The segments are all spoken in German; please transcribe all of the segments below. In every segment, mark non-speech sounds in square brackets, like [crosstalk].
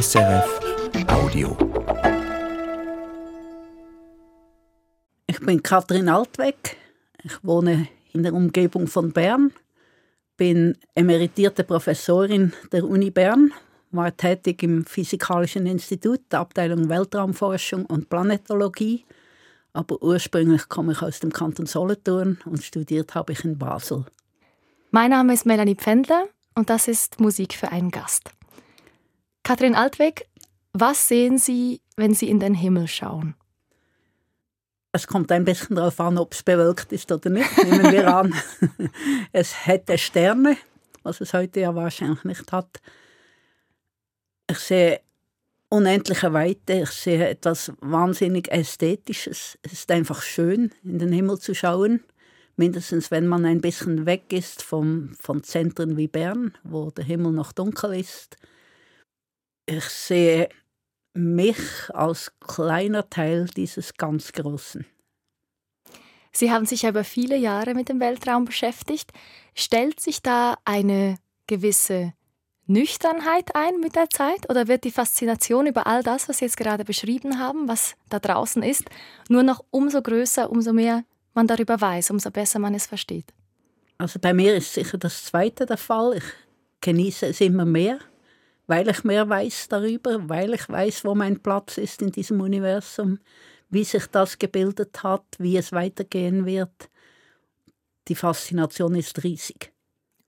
SRF Audio. Ich bin Kathrin Altweg. Ich wohne in der Umgebung von Bern, bin emeritierte Professorin der Uni Bern, war tätig im Physikalischen Institut, der Abteilung Weltraumforschung und Planetologie, aber ursprünglich komme ich aus dem Kanton Solothurn und studiert habe ich in Basel. Mein Name ist Melanie Pfändler und das ist Musik für einen Gast. Kathrin Altweg, was sehen Sie, wenn Sie in den Himmel schauen? Es kommt ein bisschen darauf an, ob es bewölkt ist oder nicht. Nehmen wir an, [laughs] es hätte Sterne, was es heute ja wahrscheinlich nicht hat. Ich sehe unendliche Weite, ich sehe etwas wahnsinnig Ästhetisches. Es ist einfach schön, in den Himmel zu schauen. Mindestens wenn man ein bisschen weg ist vom, von Zentren wie Bern, wo der Himmel noch dunkel ist ich sehe mich als kleiner Teil dieses ganz Großen. Sie haben sich über viele Jahre mit dem Weltraum beschäftigt. Stellt sich da eine gewisse Nüchternheit ein mit der Zeit oder wird die Faszination über all das, was Sie jetzt gerade beschrieben haben, was da draußen ist, nur noch umso größer, umso mehr man darüber weiß, umso besser man es versteht? Also bei mir ist sicher das Zweite der Fall. Ich genieße es immer mehr weil ich mehr weiß darüber, weil ich weiß, wo mein Platz ist in diesem Universum, wie sich das gebildet hat, wie es weitergehen wird. Die Faszination ist riesig.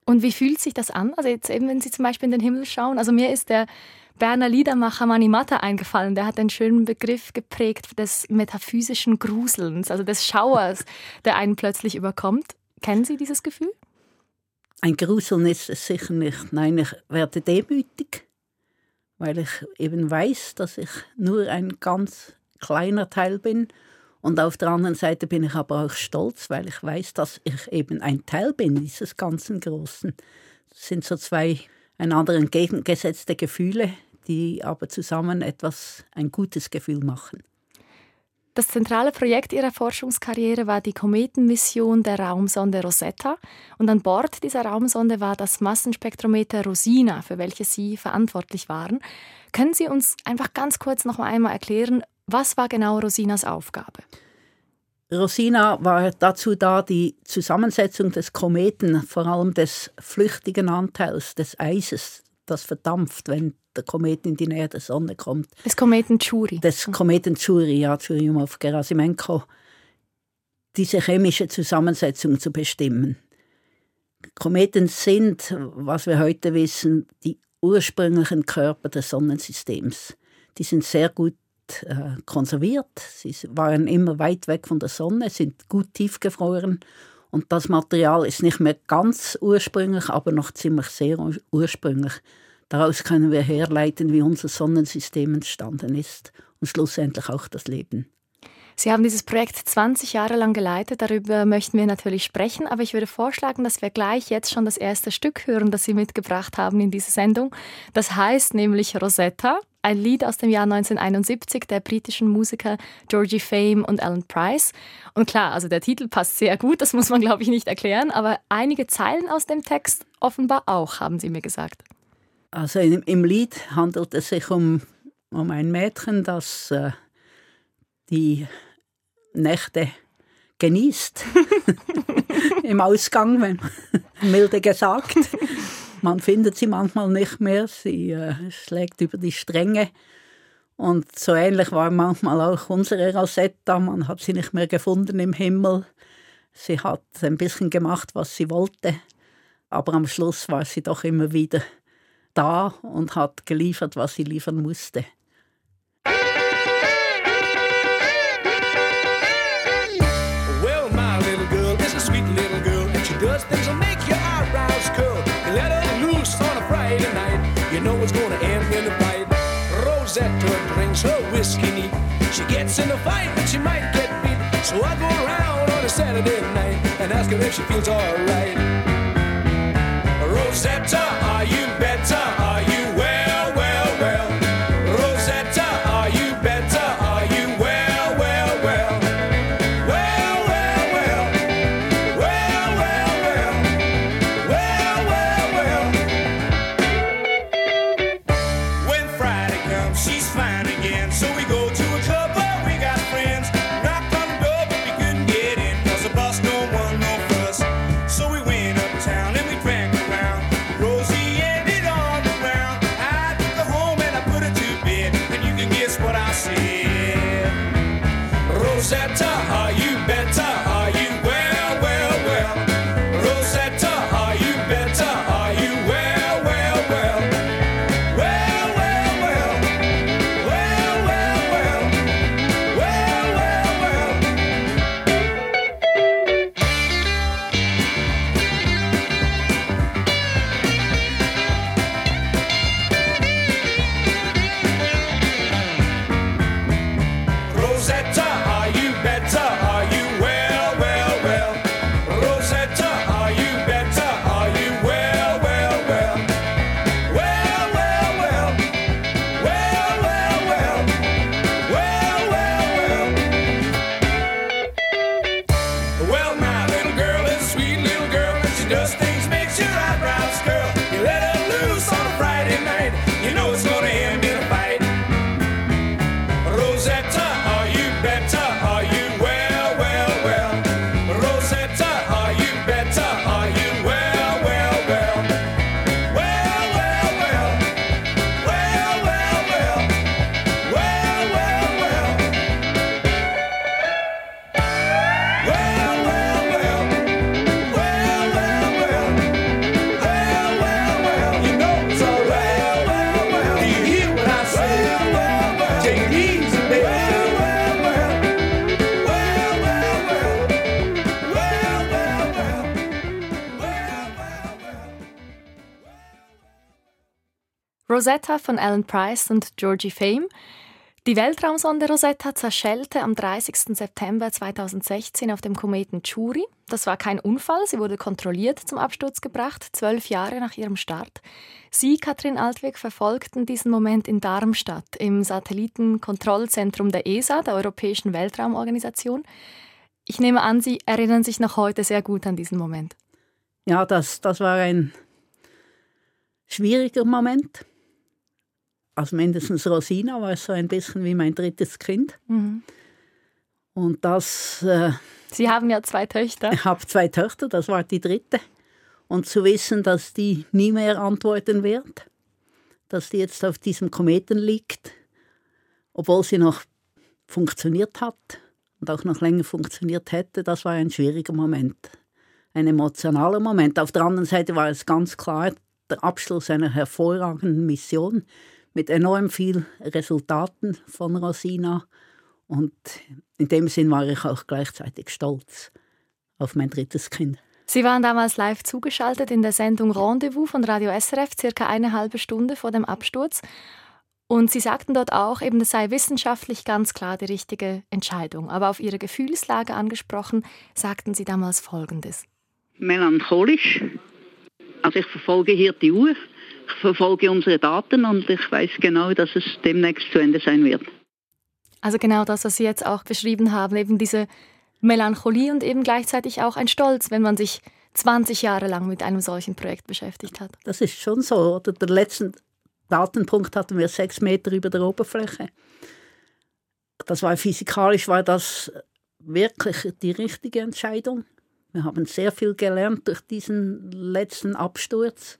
Und wie fühlt sich das an? Also jetzt eben, wenn Sie zum Beispiel in den Himmel schauen. Also mir ist der Berner Liedermacher Mani Matta eingefallen. Der hat einen schönen Begriff geprägt des metaphysischen Gruselns, also des Schauers, [laughs] der einen plötzlich überkommt. Kennen Sie dieses Gefühl? Ein Gruseln ist es sicher nicht. Nein, ich werde demütig weil ich eben weiß, dass ich nur ein ganz kleiner Teil bin. Und auf der anderen Seite bin ich aber auch stolz, weil ich weiß, dass ich eben ein Teil bin dieses ganzen Großen. Das sind so zwei einander entgegengesetzte Gefühle, die aber zusammen etwas, ein gutes Gefühl machen. Das zentrale Projekt ihrer Forschungskarriere war die Kometenmission der Raumsonde Rosetta und an Bord dieser Raumsonde war das Massenspektrometer Rosina, für welches Sie verantwortlich waren. Können Sie uns einfach ganz kurz noch einmal erklären, was war genau Rosinas Aufgabe? Rosina war dazu da, die Zusammensetzung des Kometen, vor allem des flüchtigen Anteils des Eises, das verdampft, wenn der Komet in die Nähe der Sonne kommt. Des Kometen Churi. Des Kometen Churi, ja, Churyumov-Gerasimenko. Diese chemische Zusammensetzung zu bestimmen. Kometen sind, was wir heute wissen, die ursprünglichen Körper des Sonnensystems. Die sind sehr gut äh, konserviert. Sie waren immer weit weg von der Sonne, sind gut tiefgefroren. Und das Material ist nicht mehr ganz ursprünglich, aber noch ziemlich sehr ursprünglich. Daraus können wir herleiten, wie unser Sonnensystem entstanden ist und schlussendlich auch das Leben. Sie haben dieses Projekt 20 Jahre lang geleitet, darüber möchten wir natürlich sprechen, aber ich würde vorschlagen, dass wir gleich jetzt schon das erste Stück hören, das Sie mitgebracht haben in diese Sendung. Das heißt nämlich Rosetta, ein Lied aus dem Jahr 1971 der britischen Musiker Georgie Fame und Alan Price. Und klar, also der Titel passt sehr gut, das muss man glaube ich nicht erklären, aber einige Zeilen aus dem Text offenbar auch, haben Sie mir gesagt. Also im, im Lied handelt es sich um, um ein Mädchen, das äh, die Nächte genießt. [laughs] Im Ausgang, wenn milde gesagt. Man findet sie manchmal nicht mehr. Sie äh, schlägt über die Stränge. Und so ähnlich war manchmal auch unsere Rosetta. Man hat sie nicht mehr gefunden im Himmel. Sie hat ein bisschen gemacht, was sie wollte. Aber am Schluss war sie doch immer wieder da und hat geliefert, was sie liefern musste. Well, my little girl is a sweet little girl, and she does things that make your eyebrows curl. You let her loose on a Friday night, you know it's gonna end in a fight. Rosetta her whiskey neat. She gets in a fight, but she might get beat. So I go around on a Saturday night and ask her if she feels alright. Rosetta, are you Rosetta von Alan Price und Georgie Fame. Die Weltraumsonde Rosetta zerschellte am 30. September 2016 auf dem Kometen Chury. Das war kein Unfall, sie wurde kontrolliert zum Absturz gebracht, zwölf Jahre nach ihrem Start. Sie, Katrin Altweg, verfolgten diesen Moment in Darmstadt im Satellitenkontrollzentrum der ESA, der Europäischen Weltraumorganisation. Ich nehme an, Sie erinnern sich noch heute sehr gut an diesen Moment. Ja, das, das war ein schwieriger Moment also mindestens Rosina war so ein bisschen wie mein drittes Kind. Mhm. Und das. Äh, Sie haben ja zwei Töchter. Ich habe zwei Töchter, das war die dritte. Und zu wissen, dass die nie mehr antworten wird, dass die jetzt auf diesem Kometen liegt, obwohl sie noch funktioniert hat und auch noch länger funktioniert hätte, das war ein schwieriger Moment. Ein emotionaler Moment. Auf der anderen Seite war es ganz klar der Abschluss einer hervorragenden Mission mit enorm vielen Resultaten von Rosina. Und in dem Sinn war ich auch gleichzeitig stolz auf mein drittes Kind. Sie waren damals live zugeschaltet in der Sendung Rendezvous von Radio SRF, circa eine halbe Stunde vor dem Absturz. Und Sie sagten dort auch, eben, das sei wissenschaftlich ganz klar die richtige Entscheidung. Aber auf Ihre Gefühlslage angesprochen, sagten Sie damals Folgendes. Melancholisch. Also ich verfolge hier die Uhr verfolge unsere Daten und ich weiß genau, dass es demnächst zu Ende sein wird. Also genau das, was Sie jetzt auch beschrieben haben, eben diese Melancholie und eben gleichzeitig auch ein Stolz, wenn man sich 20 Jahre lang mit einem solchen Projekt beschäftigt hat. Das ist schon so. Oder der letzte Datenpunkt hatten wir sechs Meter über der Oberfläche. Das war physikalisch war das wirklich die richtige Entscheidung. Wir haben sehr viel gelernt durch diesen letzten Absturz.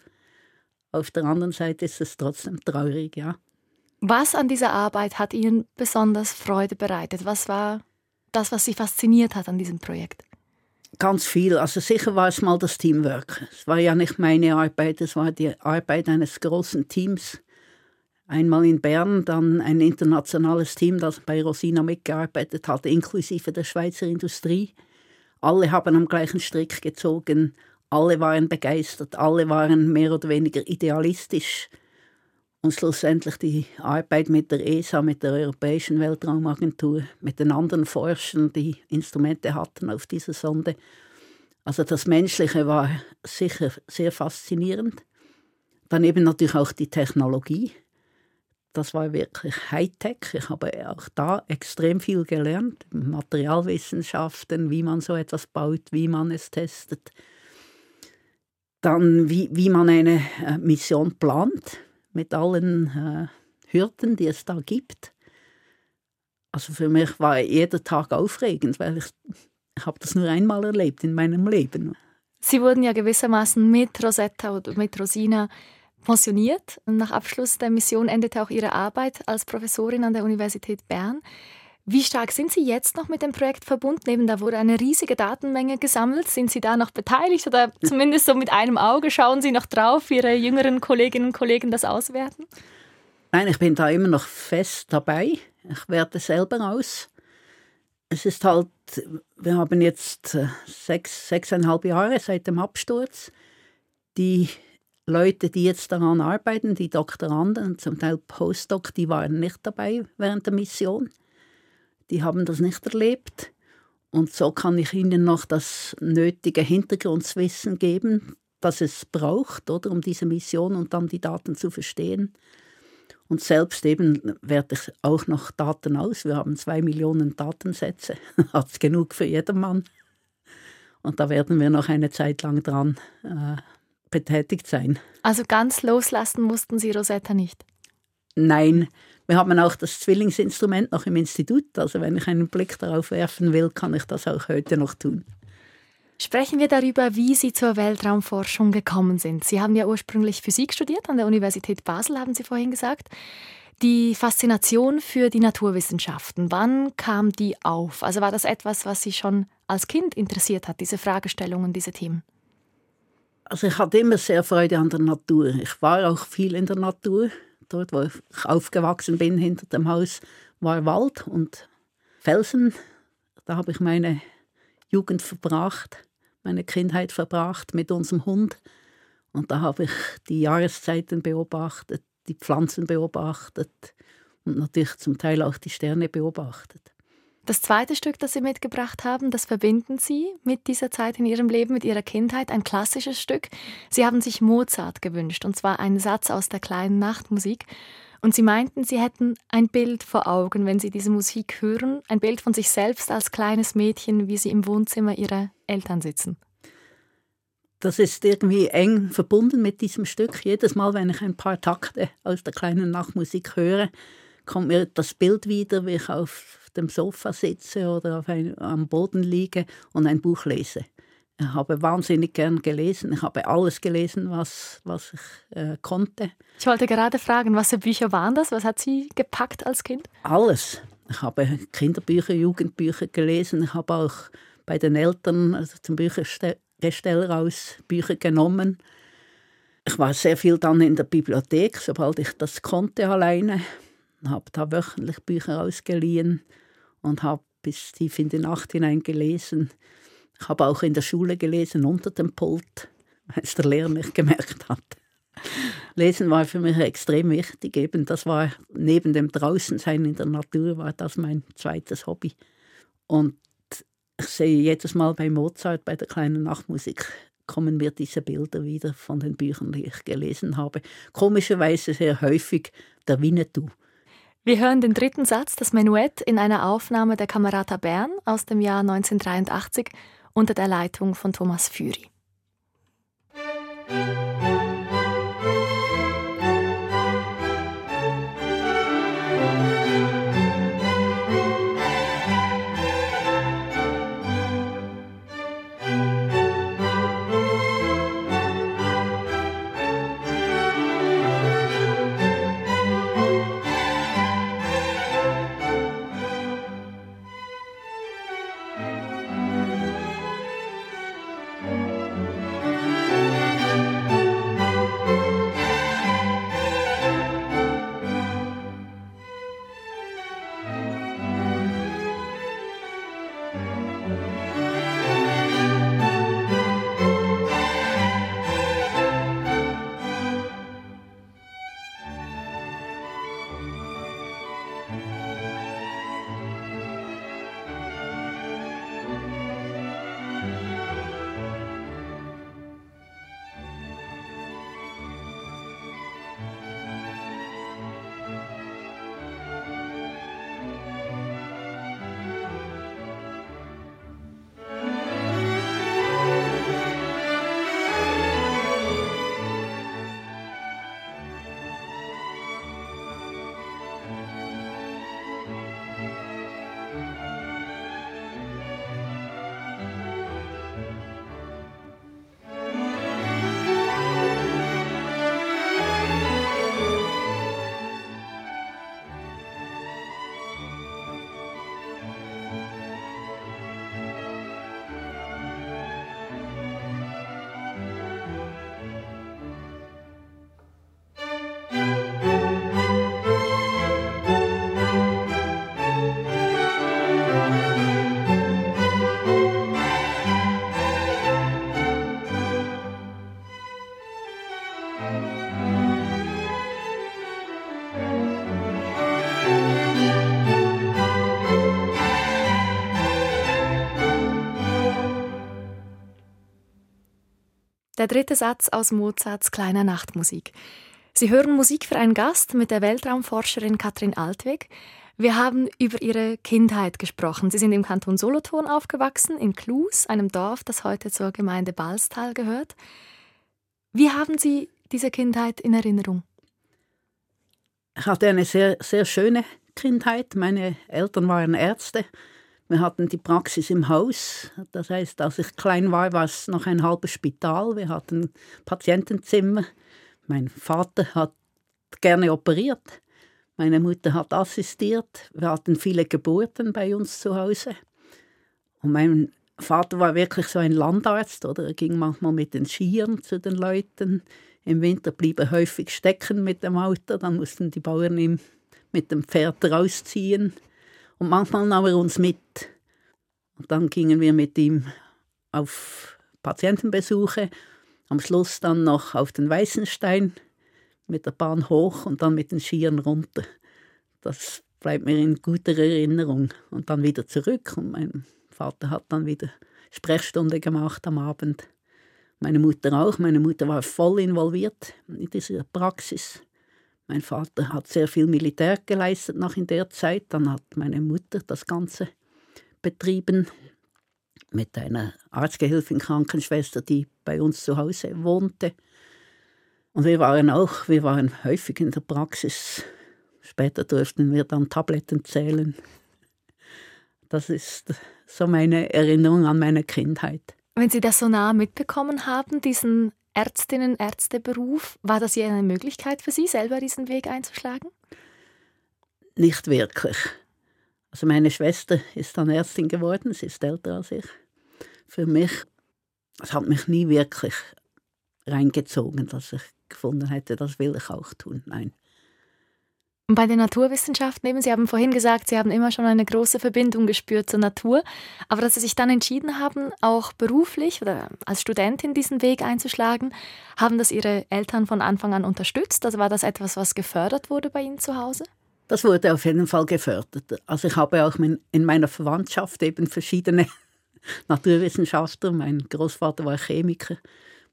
Auf der anderen Seite ist es trotzdem traurig, ja. Was an dieser Arbeit hat Ihnen besonders Freude bereitet? Was war das, was Sie fasziniert hat an diesem Projekt? Ganz viel. Also sicher war es mal das Teamwork. Es war ja nicht meine Arbeit, es war die Arbeit eines großen Teams. Einmal in Bern, dann ein internationales Team, das bei Rosina mitgearbeitet hat, inklusive der Schweizer Industrie. Alle haben am gleichen Strick gezogen alle waren begeistert, alle waren mehr oder weniger idealistisch. Und schlussendlich die Arbeit mit der ESA, mit der Europäischen Weltraumagentur, mit den anderen Forschern, die Instrumente hatten auf dieser Sonde. Also das Menschliche war sicher sehr faszinierend. Daneben natürlich auch die Technologie. Das war wirklich Hightech. Ich habe auch da extrem viel gelernt. Materialwissenschaften, wie man so etwas baut, wie man es testet dann, wie, wie man eine äh, Mission plant, mit allen äh, Hürden, die es da gibt. Also für mich war jeder Tag aufregend, weil ich, habe das nur einmal erlebt in meinem Leben. Sie wurden ja gewissermaßen mit Rosetta oder mit Rosina pensioniert. Nach Abschluss der Mission endete auch Ihre Arbeit als Professorin an der Universität Bern. Wie stark sind Sie jetzt noch mit dem Projekt verbunden? Eben, da wurde eine riesige Datenmenge gesammelt. Sind Sie da noch beteiligt oder zumindest so mit einem Auge schauen Sie noch drauf, Ihre jüngeren Kolleginnen und Kollegen das auswerten? Nein, ich bin da immer noch fest dabei. Ich werte selber aus. Es ist halt, wir haben jetzt äh, sechs, sechseinhalb Jahre seit dem Absturz. Die Leute, die jetzt daran arbeiten, die Doktoranden, zum Teil Postdoc, die waren nicht dabei während der Mission die haben das nicht erlebt. Und so kann ich ihnen noch das nötige Hintergrundwissen geben, das es braucht, oder, um diese Mission und dann die Daten zu verstehen. Und selbst eben werte ich auch noch Daten aus. Wir haben zwei Millionen Datensätze, [laughs] hat es genug für jedermann. Und da werden wir noch eine Zeit lang dran äh, betätigt sein. Also ganz loslassen mussten Sie Rosetta nicht? Nein, wir haben auch das Zwillingsinstrument noch im Institut. Also wenn ich einen Blick darauf werfen will, kann ich das auch heute noch tun. Sprechen wir darüber, wie Sie zur Weltraumforschung gekommen sind. Sie haben ja ursprünglich Physik studiert an der Universität Basel, haben Sie vorhin gesagt. Die Faszination für die Naturwissenschaften, wann kam die auf? Also war das etwas, was Sie schon als Kind interessiert hat, diese Fragestellungen, diese Themen? Also ich hatte immer sehr Freude an der Natur. Ich war auch viel in der Natur dort, wo ich aufgewachsen bin, hinter dem Haus, war Wald und Felsen. Da habe ich meine Jugend verbracht, meine Kindheit verbracht mit unserem Hund. Und da habe ich die Jahreszeiten beobachtet, die Pflanzen beobachtet und natürlich zum Teil auch die Sterne beobachtet. Das zweite Stück, das Sie mitgebracht haben, das verbinden Sie mit dieser Zeit in Ihrem Leben, mit Ihrer Kindheit, ein klassisches Stück. Sie haben sich Mozart gewünscht, und zwar einen Satz aus der kleinen Nachtmusik. Und Sie meinten, Sie hätten ein Bild vor Augen, wenn Sie diese Musik hören, ein Bild von sich selbst als kleines Mädchen, wie Sie im Wohnzimmer Ihrer Eltern sitzen. Das ist irgendwie eng verbunden mit diesem Stück. Jedes Mal, wenn ich ein paar Takte aus der kleinen Nachtmusik höre, kommt mir das Bild wieder, wie ich auf dem Sofa sitze oder auf ein, am Boden liege und ein Buch lese. Ich habe wahnsinnig gern gelesen. Ich habe alles gelesen, was, was ich äh, konnte. Ich wollte gerade fragen, was für Bücher waren das? Was hat Sie gepackt als Kind? Alles. Ich habe Kinderbücher, Jugendbücher gelesen. Ich habe auch bei den Eltern also zum Büchergesteller aus Bücher genommen. Ich war sehr viel dann in der Bibliothek, sobald ich das konnte alleine. Habe da wöchentlich Bücher ausgeliehen und habe bis tief in die Nacht hinein gelesen. Ich habe auch in der Schule gelesen, unter dem Pult, weil es der Lehrer nicht gemerkt hat. Lesen war für mich extrem wichtig. Eben, das war neben dem Draußensein in der Natur war das mein zweites Hobby. Und ich sehe jedes Mal bei Mozart, bei der kleinen Nachtmusik, kommen mir diese Bilder wieder von den Büchern, die ich gelesen habe. Komischerweise sehr häufig der Winnetou. Wir hören den dritten Satz, das Menuett, in einer Aufnahme der Kamerata Bern aus dem Jahr 1983 unter der Leitung von Thomas Führy. Der dritte Satz aus Mozarts kleiner Nachtmusik. Sie hören Musik für einen Gast mit der Weltraumforscherin Katrin Altweg. Wir haben über Ihre Kindheit gesprochen. Sie sind im Kanton Solothurn aufgewachsen, in Klus, einem Dorf, das heute zur Gemeinde Balstal gehört. Wie haben Sie diese Kindheit in Erinnerung? Ich hatte eine sehr, sehr schöne Kindheit. Meine Eltern waren Ärzte wir hatten die Praxis im Haus. Das heißt, als ich klein war, war es noch ein halbes Spital. Wir hatten Patientenzimmer. Mein Vater hat gerne operiert. Meine Mutter hat assistiert. Wir hatten viele Geburten bei uns zu Hause. Und mein Vater war wirklich so ein Landarzt, oder? Er ging manchmal mit den Skiern zu den Leuten. Im Winter blieb er häufig stecken mit dem Auto. Dann mussten die Bauern ihm mit dem Pferd rausziehen. Und manchmal nahm er uns mit. Und dann gingen wir mit ihm auf Patientenbesuche. Am Schluss dann noch auf den Weißenstein mit der Bahn hoch und dann mit den Skiern runter. Das bleibt mir in guter Erinnerung. Und dann wieder zurück. Und mein Vater hat dann wieder Sprechstunde gemacht am Abend. Meine Mutter auch. Meine Mutter war voll involviert in dieser Praxis. Mein Vater hat sehr viel Militär geleistet noch in der Zeit. Dann hat meine Mutter das Ganze betrieben mit einer Arztgehilfin, Krankenschwester, die bei uns zu Hause wohnte. Und wir waren auch, wir waren häufig in der Praxis. Später durften wir dann Tabletten zählen. Das ist so meine Erinnerung an meine Kindheit. Wenn Sie das so nah mitbekommen haben, diesen Ärztinnen-Ärzteberuf, war das je eine Möglichkeit für Sie, selber diesen Weg einzuschlagen? Nicht wirklich. Also meine Schwester ist dann Ärztin geworden, sie ist älter als ich. Für mich, es hat mich nie wirklich reingezogen, dass ich gefunden hätte, das will ich auch tun. Nein. Bei den Naturwissenschaften eben, Sie haben vorhin gesagt, Sie haben immer schon eine große Verbindung gespürt zur Natur, aber dass Sie sich dann entschieden haben, auch beruflich oder als Studentin diesen Weg einzuschlagen, haben das Ihre Eltern von Anfang an unterstützt? Also war das etwas, was gefördert wurde bei Ihnen zu Hause? Das wurde auf jeden Fall gefördert. Also ich habe auch in meiner Verwandtschaft eben verschiedene [laughs] Naturwissenschaftler. Mein Großvater war Chemiker,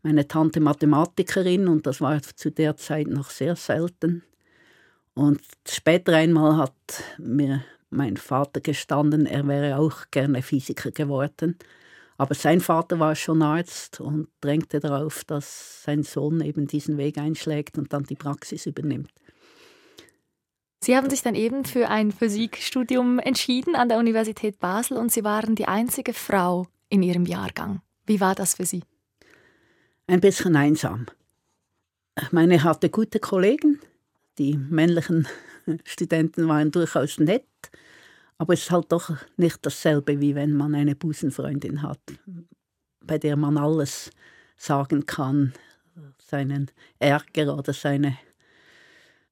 meine Tante Mathematikerin und das war zu der Zeit noch sehr selten. Und später einmal hat mir mein Vater gestanden, er wäre auch gerne Physiker geworden. Aber sein Vater war schon Arzt und drängte darauf, dass sein Sohn eben diesen Weg einschlägt und dann die Praxis übernimmt. Sie haben sich dann eben für ein Physikstudium entschieden an der Universität Basel und Sie waren die einzige Frau in Ihrem Jahrgang. Wie war das für Sie? Ein bisschen einsam. Ich meine, ich hatte gute Kollegen, die männlichen [laughs] Studenten waren durchaus nett, aber es ist halt doch nicht dasselbe, wie wenn man eine Busenfreundin hat, bei der man alles sagen kann, seinen Ärger oder seine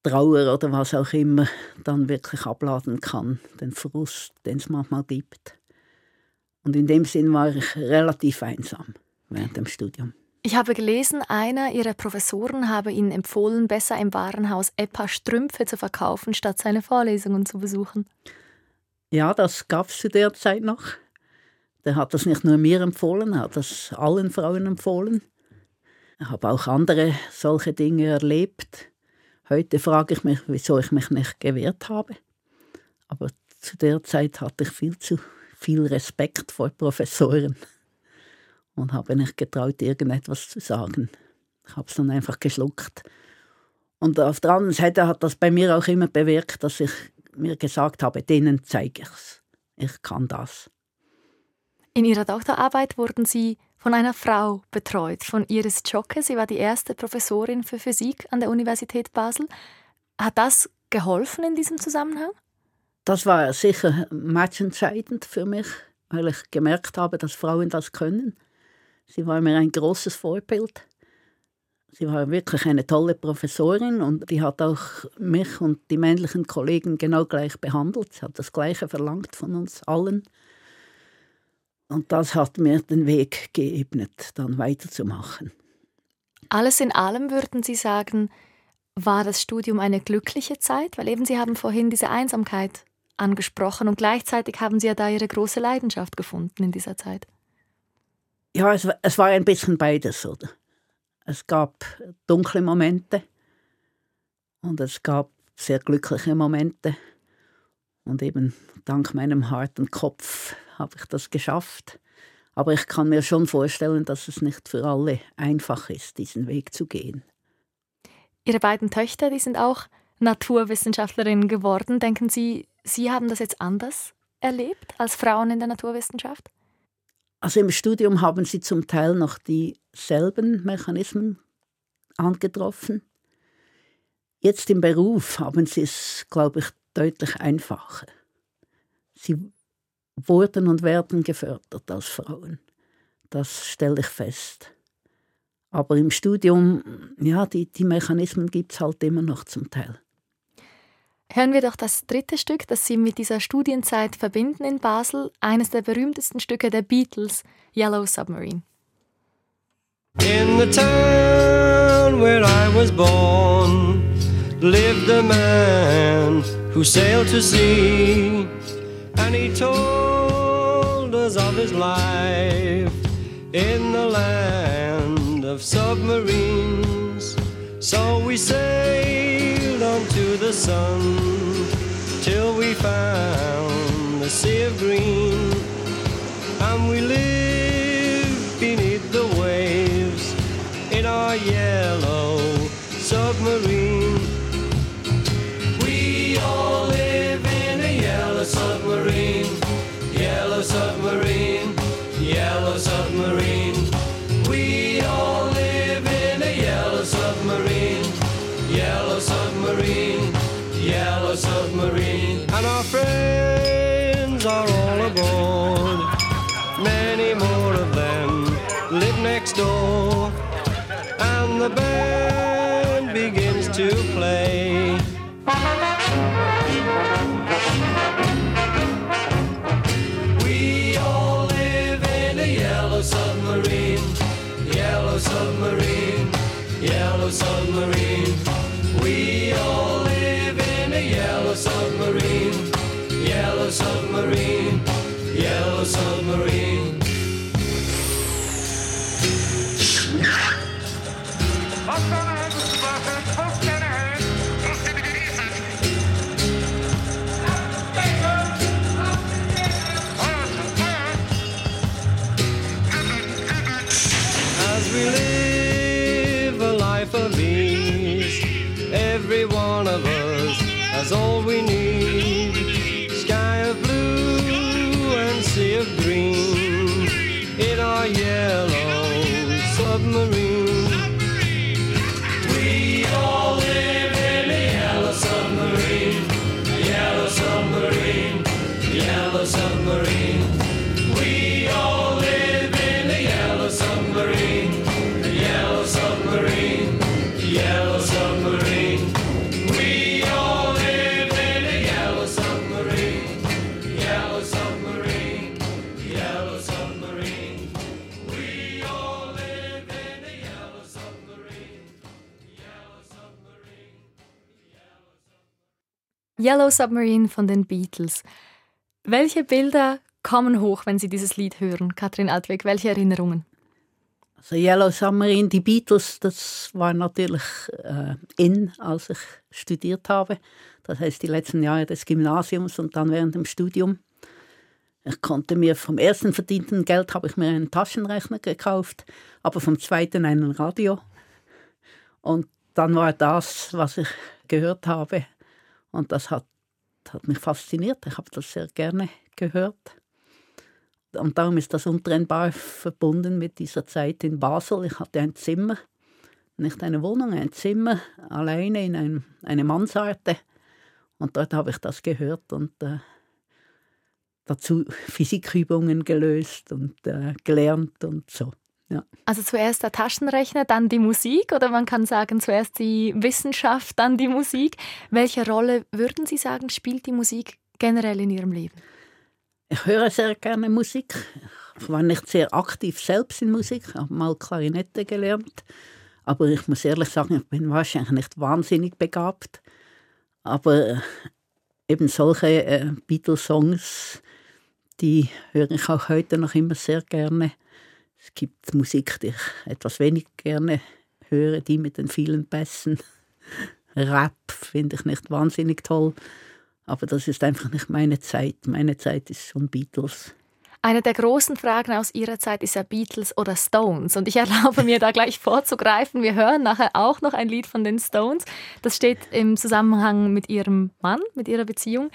Trauer oder was auch immer dann wirklich abladen kann, den Frust, den es manchmal gibt. Und in dem Sinn war ich relativ einsam während dem Studium. Ich habe gelesen, einer Ihrer Professoren habe Ihnen empfohlen, besser im Warenhaus Epa Strümpfe zu verkaufen, statt seine Vorlesungen zu besuchen. Ja, das gab es zu der Zeit noch. Der hat das nicht nur mir empfohlen, er hat das allen Frauen empfohlen. Ich habe auch andere solche Dinge erlebt. Heute frage ich mich, wieso ich mich nicht gewehrt habe. Aber zu der Zeit hatte ich viel zu viel Respekt vor Professoren und habe nicht getraut, irgendetwas zu sagen. Ich habe es dann einfach geschluckt. Und auf der anderen Seite hat das bei mir auch immer bewirkt, dass ich mir gesagt habe, denen zeige ich es. Ich kann das. In Ihrer Doktorarbeit wurden Sie von einer Frau betreut, von Iris Zschocke. Sie war die erste Professorin für Physik an der Universität Basel. Hat das geholfen in diesem Zusammenhang? Das war sicher matchentscheidend für mich, weil ich gemerkt habe, dass Frauen das können. Sie war mir ein großes Vorbild. Sie war wirklich eine tolle Professorin und die hat auch mich und die männlichen Kollegen genau gleich behandelt. Sie hat das Gleiche verlangt von uns allen. Und das hat mir den Weg geebnet, dann weiterzumachen. Alles in allem würden Sie sagen, war das Studium eine glückliche Zeit? Weil eben Sie haben vorhin diese Einsamkeit angesprochen und gleichzeitig haben Sie ja da Ihre große Leidenschaft gefunden in dieser Zeit. Ja, es, es war ein bisschen beides, oder? Es gab dunkle Momente und es gab sehr glückliche Momente. Und eben dank meinem harten Kopf habe ich das geschafft. Aber ich kann mir schon vorstellen, dass es nicht für alle einfach ist, diesen Weg zu gehen. Ihre beiden Töchter, die sind auch Naturwissenschaftlerinnen geworden. Denken Sie, Sie haben das jetzt anders erlebt als Frauen in der Naturwissenschaft? Also im Studium haben sie zum Teil noch dieselben Mechanismen angetroffen. Jetzt im Beruf haben sie es, glaube ich, deutlich einfacher. Sie wurden und werden gefördert als Frauen. Das stelle ich fest. Aber im Studium, ja, die, die Mechanismen gibt es halt immer noch zum Teil. Hören wir doch das dritte Stück, das Sie mit dieser Studienzeit verbinden in Basel, eines der berühmtesten Stücke der Beatles, Yellow Submarine. In the town where I was born lived a man who sailed to sea, and he told us of his life in the land of submarines. So we sailed on to the sun till we found the sea of green, and we live beneath the waves in our yellow submarine. We live a life of ease, every one of us has all we need. Yellow Submarine von den Beatles. Welche Bilder kommen hoch, wenn Sie dieses Lied hören? Katrin Altweg, welche Erinnerungen? Also Yellow Submarine, die Beatles, das war natürlich äh, in, als ich studiert habe. Das heißt die letzten Jahre des Gymnasiums und dann während dem Studium. Ich konnte mir vom ersten verdienten Geld habe ich mir einen Taschenrechner gekauft, aber vom zweiten einen Radio. Und dann war das, was ich gehört habe. Und das hat, hat mich fasziniert. Ich habe das sehr gerne gehört. Und darum ist das untrennbar verbunden mit dieser Zeit in Basel. Ich hatte ein Zimmer, nicht eine Wohnung, ein Zimmer, alleine in einem, eine Mansarde. Und dort habe ich das gehört und äh, dazu Physikübungen gelöst und äh, gelernt und so. Ja. Also zuerst der Taschenrechner, dann die Musik oder man kann sagen zuerst die Wissenschaft, dann die Musik. Welche Rolle würden Sie sagen, spielt die Musik generell in Ihrem Leben? Ich höre sehr gerne Musik. Ich war nicht sehr aktiv selbst in Musik, habe mal Klarinette gelernt. Aber ich muss ehrlich sagen, ich bin wahrscheinlich nicht wahnsinnig begabt. Aber äh, eben solche äh, Beatles-Songs, die höre ich auch heute noch immer sehr gerne. Es gibt Musik, die ich etwas wenig gerne höre, die mit den vielen Bässen. Rap finde ich nicht wahnsinnig toll. Aber das ist einfach nicht meine Zeit. Meine Zeit ist schon Beatles. Eine der großen Fragen aus Ihrer Zeit ist ja Beatles oder Stones. Und ich erlaube mir da gleich [laughs] vorzugreifen. Wir hören nachher auch noch ein Lied von den Stones. Das steht im Zusammenhang mit Ihrem Mann, mit Ihrer Beziehung.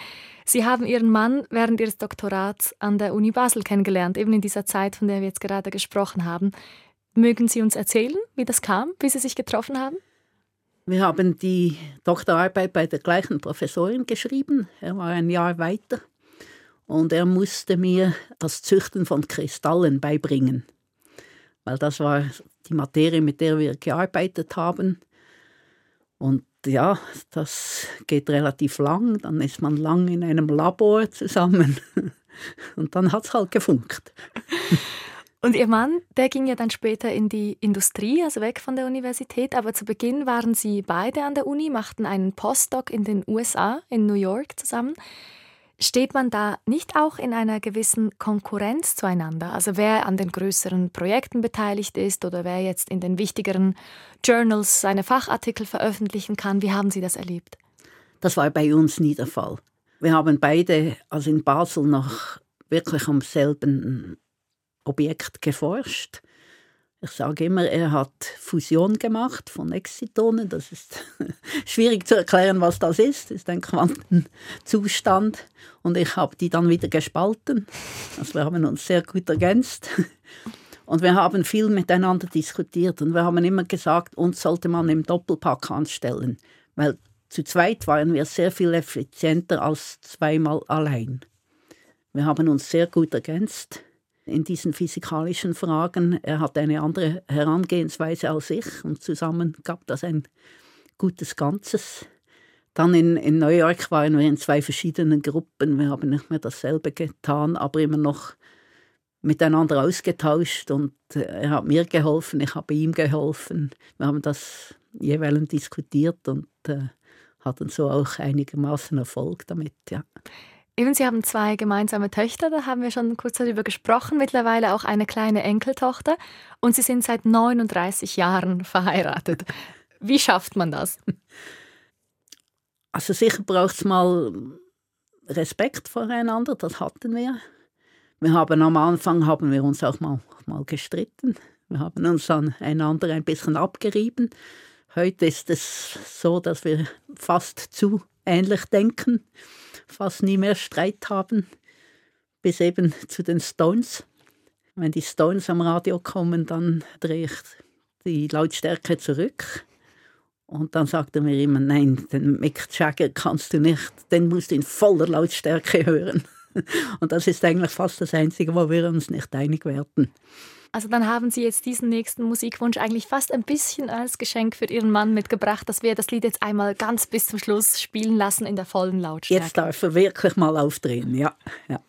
Sie haben Ihren Mann während Ihres Doktorats an der Uni Basel kennengelernt, eben in dieser Zeit, von der wir jetzt gerade gesprochen haben. Mögen Sie uns erzählen, wie das kam, wie Sie sich getroffen haben? Wir haben die Doktorarbeit bei der gleichen Professorin geschrieben. Er war ein Jahr weiter und er musste mir das Züchten von Kristallen beibringen, weil das war die Materie, mit der wir gearbeitet haben. Und ja, das geht relativ lang. Dann ist man lang in einem Labor zusammen [laughs] und dann hat es halt gefunkt. Und Ihr Mann, der ging ja dann später in die Industrie, also weg von der Universität. Aber zu Beginn waren Sie beide an der Uni, machten einen Postdoc in den USA, in New York zusammen. Steht man da nicht auch in einer gewissen Konkurrenz zueinander? Also wer an den größeren Projekten beteiligt ist oder wer jetzt in den wichtigeren Journals seine Fachartikel veröffentlichen kann? Wie haben Sie das erlebt? Das war bei uns nie der Fall. Wir haben beide, also in Basel, noch wirklich am selben Objekt geforscht. Ich sage immer, er hat Fusion gemacht von Exitonen. Das ist [laughs] schwierig zu erklären, was das ist. Das ist ein Quantenzustand. Und ich habe die dann wieder gespalten. Also wir haben uns sehr gut ergänzt. Und wir haben viel miteinander diskutiert. Und wir haben immer gesagt, uns sollte man im Doppelpack anstellen. Weil zu zweit waren wir sehr viel effizienter als zweimal allein. Wir haben uns sehr gut ergänzt in diesen physikalischen Fragen. Er hat eine andere Herangehensweise als ich und zusammen gab das ein gutes Ganzes. Dann in, in New York waren wir in zwei verschiedenen Gruppen. Wir haben nicht mehr dasselbe getan, aber immer noch miteinander ausgetauscht und äh, er hat mir geholfen, ich habe ihm geholfen. Wir haben das jeweils diskutiert und äh, hatten so auch einigermaßen Erfolg damit. Ja. Eben, Sie haben zwei gemeinsame Töchter, da haben wir schon kurz darüber gesprochen, mittlerweile auch eine kleine Enkeltochter und Sie sind seit 39 Jahren verheiratet. Wie schafft man das? Also sicher braucht es mal Respekt voreinander, das hatten wir. Wir haben am Anfang haben wir uns auch mal, mal gestritten. Wir haben uns dann einander ein bisschen abgerieben. Heute ist es so, dass wir fast zu ähnlich denken fast nie mehr Streit haben, bis eben zu den Stones. Wenn die Stones am Radio kommen, dann drehe ich die Lautstärke zurück. Und dann sagt er mir immer, nein, den Mick Jagger kannst du nicht, den musst du in voller Lautstärke hören. [laughs] Und das ist eigentlich fast das Einzige, wo wir uns nicht einig werden. Also dann haben Sie jetzt diesen nächsten Musikwunsch eigentlich fast ein bisschen als Geschenk für Ihren Mann mitgebracht, dass wir das Lied jetzt einmal ganz bis zum Schluss spielen lassen in der vollen Lautstärke. Jetzt darf er wirklich mal aufdrehen, ja. ja.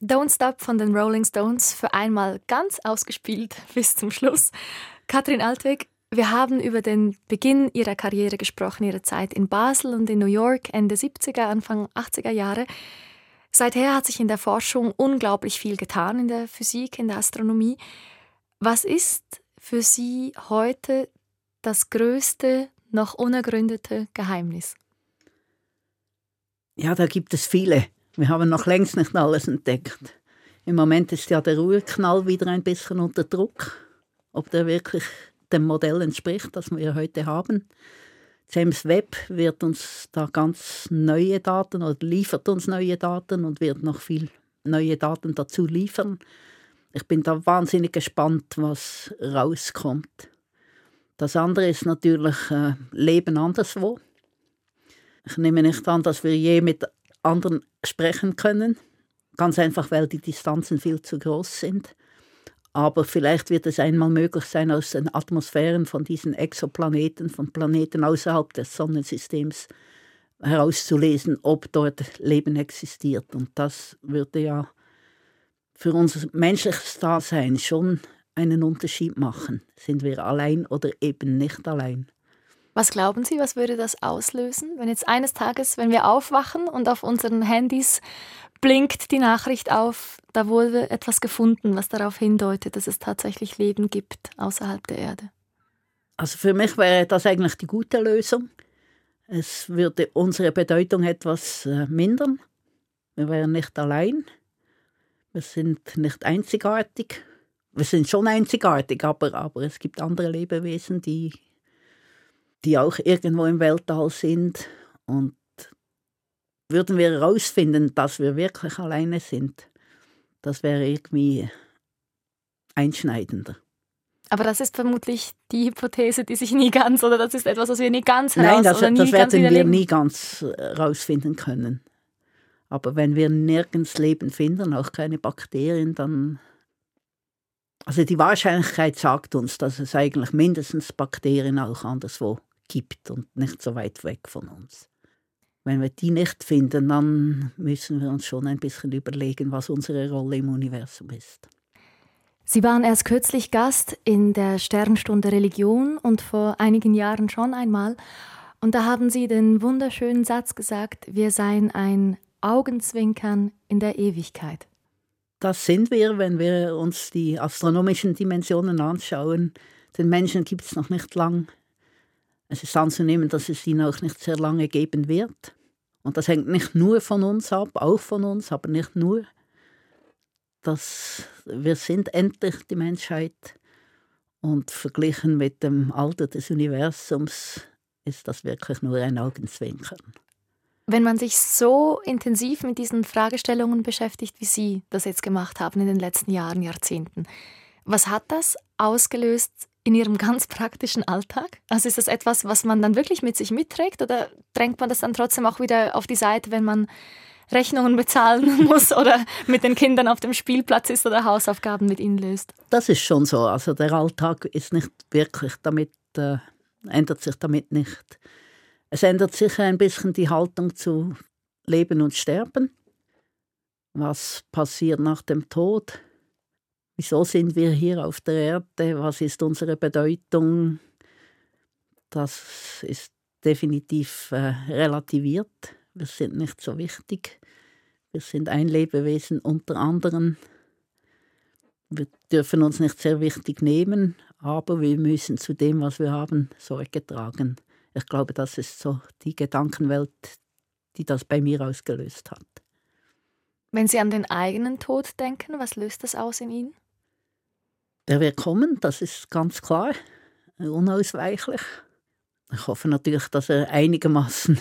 Don't Stop von den Rolling Stones für einmal ganz ausgespielt [laughs] bis zum Schluss. Katrin Altweg, wir haben über den Beginn Ihrer Karriere gesprochen, Ihre Zeit in Basel und in New York, Ende 70er, Anfang 80er Jahre. Seither hat sich in der Forschung unglaublich viel getan, in der Physik, in der Astronomie. Was ist für Sie heute das größte, noch unergründete Geheimnis? Ja, da gibt es viele. Wir haben noch längst nicht alles entdeckt. Im Moment ist ja der Urknall wieder ein bisschen unter Druck, ob der wirklich dem Modell entspricht, das wir heute haben. James Webb wird uns da ganz neue Daten oder liefert uns neue Daten und wird noch viel neue Daten dazu liefern. Ich bin da wahnsinnig gespannt, was rauskommt. Das andere ist natürlich äh, Leben anderswo. Ich nehme nicht an, dass wir je mit anderen sprechen können. Ganz einfach, weil die Distanzen viel zu groß sind. Aber vielleicht wird es einmal möglich sein, aus den Atmosphären von diesen Exoplaneten, von Planeten außerhalb des Sonnensystems herauszulesen, ob dort Leben existiert. Und das würde ja für unser menschliches Dasein schon einen Unterschied machen. Sind wir allein oder eben nicht allein? Was glauben Sie, was würde das auslösen, wenn jetzt eines Tages, wenn wir aufwachen und auf unseren Handys blinkt die Nachricht auf, da wurde etwas gefunden, was darauf hindeutet, dass es tatsächlich Leben gibt außerhalb der Erde? Also für mich wäre das eigentlich die gute Lösung. Es würde unsere Bedeutung etwas äh, mindern. Wir wären nicht allein. Wir sind nicht einzigartig. Wir sind schon einzigartig, aber, aber es gibt andere Lebewesen, die die auch irgendwo im Weltall sind. Und würden wir herausfinden, dass wir wirklich alleine sind, das wäre irgendwie einschneidender. Aber das ist vermutlich die Hypothese, die sich nie ganz, oder das ist etwas, was wir nie ganz heraus Nein, das, oder nie das werden wir nie ganz herausfinden können. Aber wenn wir nirgends Leben finden, auch keine Bakterien, dann. Also die Wahrscheinlichkeit sagt uns, dass es eigentlich mindestens Bakterien auch anderswo gibt und nicht so weit weg von uns. Wenn wir die nicht finden, dann müssen wir uns schon ein bisschen überlegen, was unsere Rolle im Universum ist. Sie waren erst kürzlich Gast in der Sternstunde Religion und vor einigen Jahren schon einmal. Und da haben Sie den wunderschönen Satz gesagt, wir seien ein Augenzwinkern in der Ewigkeit. Das sind wir, wenn wir uns die astronomischen Dimensionen anschauen. Den Menschen gibt es noch nicht lang. Es ist anzunehmen, dass es ihn auch nicht sehr lange geben wird. Und das hängt nicht nur von uns ab, auch von uns, aber nicht nur. Das, wir sind endlich die Menschheit und verglichen mit dem Alter des Universums ist das wirklich nur ein Augenzwinkern. Wenn man sich so intensiv mit diesen Fragestellungen beschäftigt, wie Sie das jetzt gemacht haben in den letzten Jahren, Jahrzehnten, was hat das ausgelöst in Ihrem ganz praktischen Alltag? Also ist das etwas, was man dann wirklich mit sich mitträgt oder drängt man das dann trotzdem auch wieder auf die Seite, wenn man Rechnungen bezahlen [laughs] muss oder mit den Kindern auf dem Spielplatz ist oder Hausaufgaben mit ihnen löst? Das ist schon so. Also der Alltag ist nicht wirklich damit, äh, ändert sich damit nicht. Es ändert sich ein bisschen die Haltung zu Leben und Sterben. Was passiert nach dem Tod? Wieso sind wir hier auf der Erde? Was ist unsere Bedeutung? Das ist definitiv äh, relativiert. Wir sind nicht so wichtig. Wir sind ein Lebewesen unter anderen. Wir dürfen uns nicht sehr wichtig nehmen, aber wir müssen zu dem, was wir haben, Sorge tragen. Ich glaube, das ist so die Gedankenwelt, die das bei mir ausgelöst hat. Wenn Sie an den eigenen Tod denken, was löst das aus in Ihnen? Der wird kommen, das ist ganz klar, unausweichlich. Ich hoffe natürlich, dass er einigermaßen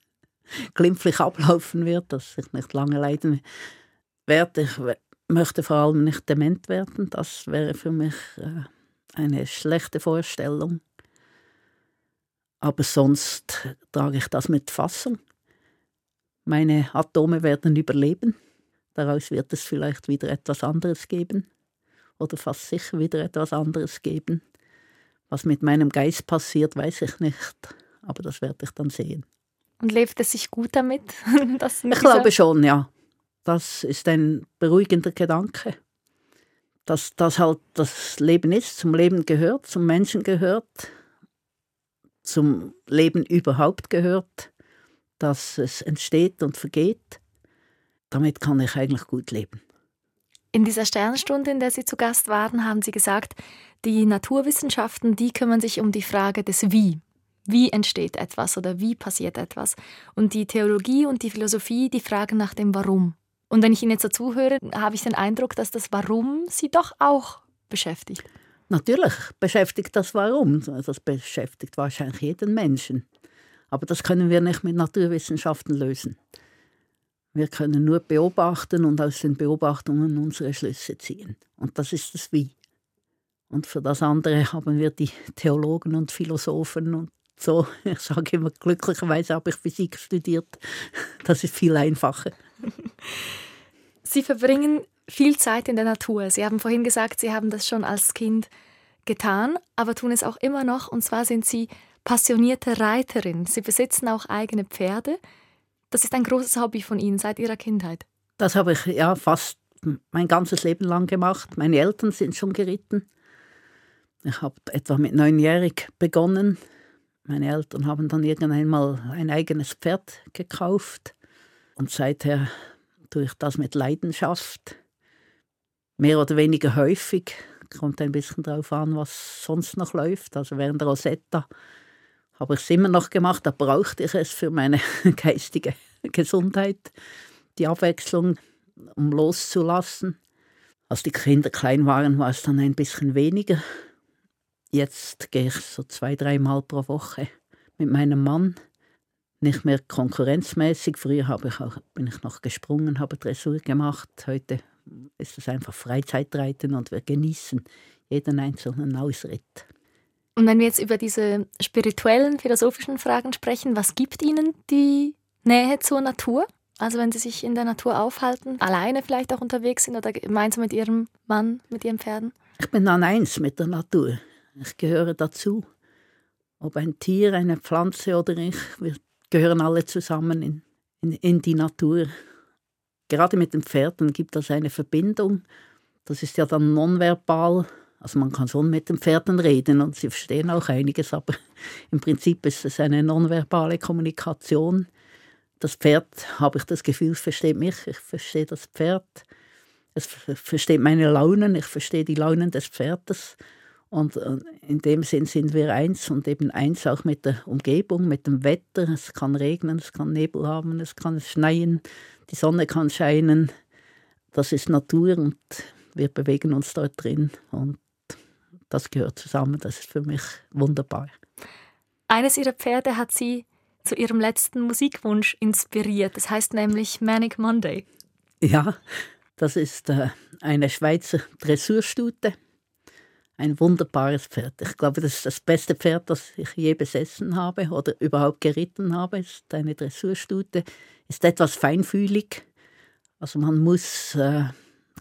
[laughs] glimpflich ablaufen wird, dass ich nicht lange leiden werde. Ich möchte vor allem nicht dement werden. Das wäre für mich äh, eine schlechte Vorstellung. Aber sonst trage ich das mit Fassung. Meine Atome werden überleben. Daraus wird es vielleicht wieder etwas anderes geben. Oder fast sicher wieder etwas anderes geben. Was mit meinem Geist passiert, weiß ich nicht. Aber das werde ich dann sehen. Und lebt es sich gut damit? [laughs] Ich glaube schon, ja. Das ist ein beruhigender Gedanke, dass das halt das Leben ist, zum Leben gehört, zum Menschen gehört, zum Leben überhaupt gehört, dass es entsteht und vergeht. Damit kann ich eigentlich gut leben. In dieser Sternstunde, in der Sie zu Gast waren, haben Sie gesagt, die Naturwissenschaften, die kümmern sich um die Frage des Wie. Wie entsteht etwas oder wie passiert etwas? Und die Theologie und die Philosophie, die fragen nach dem Warum. Und wenn ich Ihnen jetzt dazu höre, habe ich den Eindruck, dass das Warum Sie doch auch beschäftigt. Natürlich beschäftigt das Warum. Das beschäftigt wahrscheinlich jeden Menschen. Aber das können wir nicht mit Naturwissenschaften lösen. Wir können nur beobachten und aus den Beobachtungen unsere Schlüsse ziehen. Und das ist das Wie. Und für das andere haben wir die Theologen und Philosophen und so. Ich sage immer, glücklicherweise habe ich Physik studiert. Das ist viel einfacher. Sie verbringen viel Zeit in der Natur. Sie haben vorhin gesagt, Sie haben das schon als Kind getan, aber tun es auch immer noch. Und zwar sind Sie passionierte Reiterin. Sie besitzen auch eigene Pferde. Das ist ein großes Hobby von Ihnen seit Ihrer Kindheit. Das habe ich ja fast mein ganzes Leben lang gemacht. Meine Eltern sind schon geritten. Ich habe etwa mit neunjährig begonnen. Meine Eltern haben dann irgendwann mal ein eigenes Pferd gekauft. Und seither tue ich das mit Leidenschaft. Mehr oder weniger häufig. Kommt ein bisschen darauf an, was sonst noch läuft. Also während der Rosetta habe ich es immer noch gemacht. Da brauchte ich es für meine [laughs] geistige Gesundheit. Die Abwechslung, um loszulassen. Als die Kinder klein waren, war es dann ein bisschen weniger. Jetzt gehe ich so zwei, dreimal pro Woche mit meinem Mann. Nicht mehr konkurrenzmäßig. Früher habe ich auch, bin ich noch gesprungen, habe Dressur gemacht. Heute ist es einfach Freizeitreiten und wir genießen jeden einzelnen Ausritt. Und wenn wir jetzt über diese spirituellen, philosophischen Fragen sprechen, was gibt Ihnen die Nähe zur Natur? Also wenn Sie sich in der Natur aufhalten, alleine vielleicht auch unterwegs sind oder gemeinsam mit Ihrem Mann, mit Ihren Pferden? Ich bin an eins mit der Natur. Ich gehöre dazu. Ob ein Tier, eine Pflanze oder ich, wir gehören alle zusammen in, in, in die Natur. Gerade mit den Pferden gibt es eine Verbindung. Das ist ja dann nonverbal. Also man kann schon mit den Pferden reden und sie verstehen auch einiges, aber [laughs] im Prinzip ist es eine nonverbale Kommunikation. Das Pferd, habe ich das Gefühl, versteht mich, ich verstehe das Pferd. Es versteht meine Launen, ich verstehe die Launen des Pferdes. Und äh, in dem Sinn sind wir eins und eben eins auch mit der Umgebung, mit dem Wetter. Es kann regnen, es kann Nebel haben, es kann schneien, die Sonne kann scheinen. Das ist Natur und wir bewegen uns dort drin und das gehört zusammen. Das ist für mich wunderbar. Eines Ihrer Pferde hat Sie zu Ihrem letzten Musikwunsch inspiriert. Das heißt nämlich Manic Monday. Ja, das ist äh, eine Schweizer Dressurstute ein wunderbares Pferd. Ich glaube, das ist das beste Pferd, das ich je besessen habe oder überhaupt geritten habe. Es ist eine Dressurstute, ist etwas feinfühlig. Also man muss äh,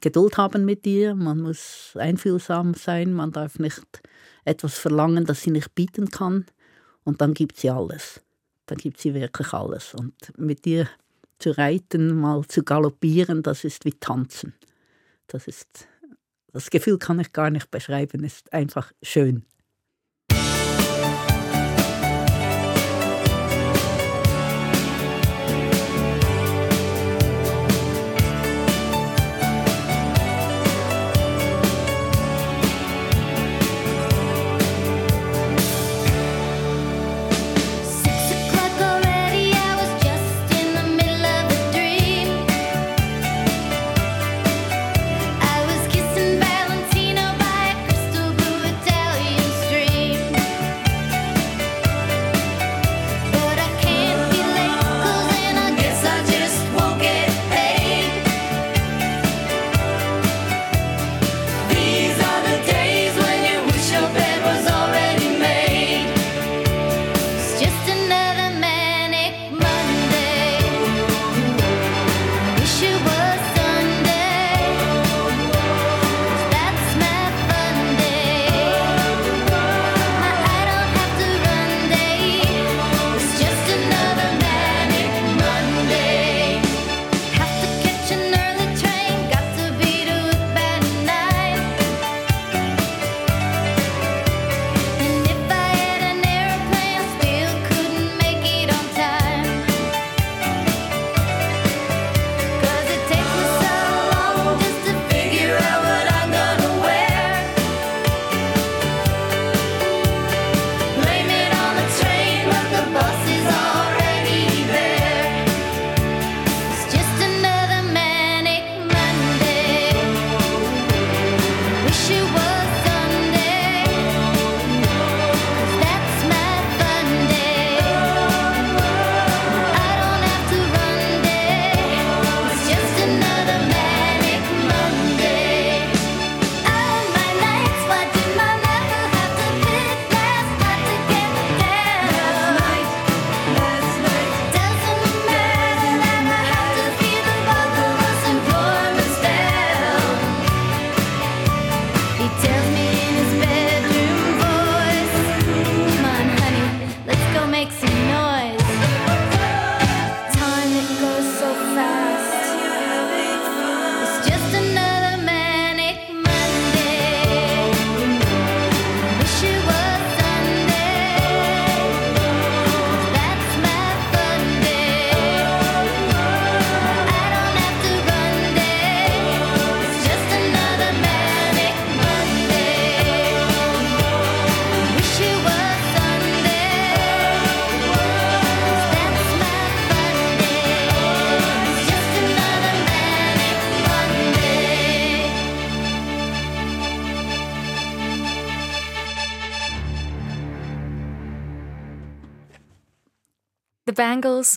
Geduld haben mit ihr, man muss einfühlsam sein, man darf nicht etwas verlangen, das sie nicht bieten kann. Und dann gibt sie alles. Dann gibt sie wirklich alles. Und mit ihr zu reiten, mal zu galoppieren, das ist wie tanzen. Das ist das Gefühl kann ich gar nicht beschreiben, es ist einfach schön.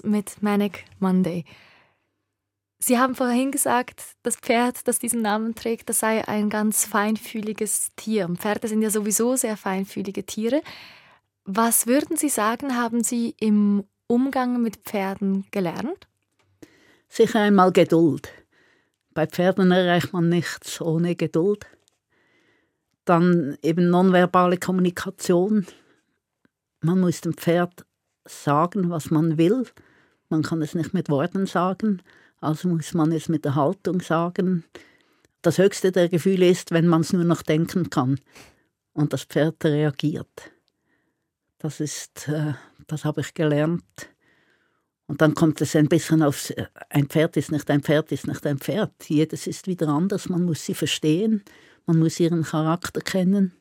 Mit Manic Monday. Sie haben vorhin gesagt, das Pferd, das diesen Namen trägt, das sei ein ganz feinfühliges Tier. Pferde sind ja sowieso sehr feinfühlige Tiere. Was würden Sie sagen, haben Sie im Umgang mit Pferden gelernt? Sicher einmal Geduld. Bei Pferden erreicht man nichts ohne Geduld. Dann eben nonverbale Kommunikation. Man muss dem Pferd sagen, was man will. Man kann es nicht mit Worten sagen, also muss man es mit der Haltung sagen. Das höchste der Gefühle ist, wenn man es nur noch denken kann und das Pferd reagiert. Das ist, äh, das habe ich gelernt. Und dann kommt es ein bisschen aufs, ein Pferd ist nicht ein Pferd, ist nicht ein Pferd. Jedes ist wieder anders, man muss sie verstehen, man muss ihren Charakter kennen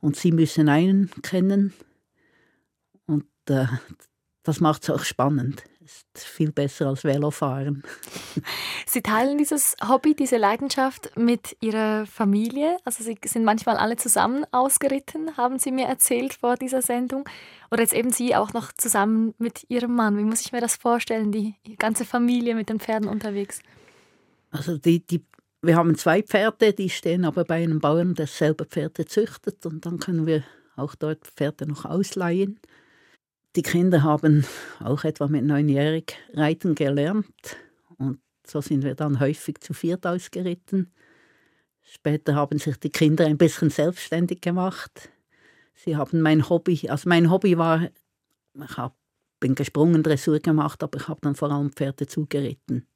und sie müssen einen kennen. Und äh, das macht es auch spannend. Ist viel besser als Velofahren. [laughs] Sie teilen dieses Hobby, diese Leidenschaft mit Ihrer Familie. Also Sie sind manchmal alle zusammen ausgeritten, haben Sie mir erzählt vor dieser Sendung. Oder jetzt eben Sie auch noch zusammen mit Ihrem Mann. Wie muss ich mir das vorstellen, die ganze Familie mit den Pferden unterwegs? Also die, die, wir haben zwei Pferde, die stehen aber bei einem Bauern, der selber Pferde züchtet. Und dann können wir auch dort Pferde noch ausleihen. Die Kinder haben auch etwa mit neunjährig reiten gelernt und so sind wir dann häufig zu viert ausgeritten. Später haben sich die Kinder ein bisschen selbstständig gemacht. Sie haben mein Hobby, also mein Hobby war, ich hab, bin gesprungen, Dressur gemacht, aber ich habe dann vor allem Pferde zugeritten.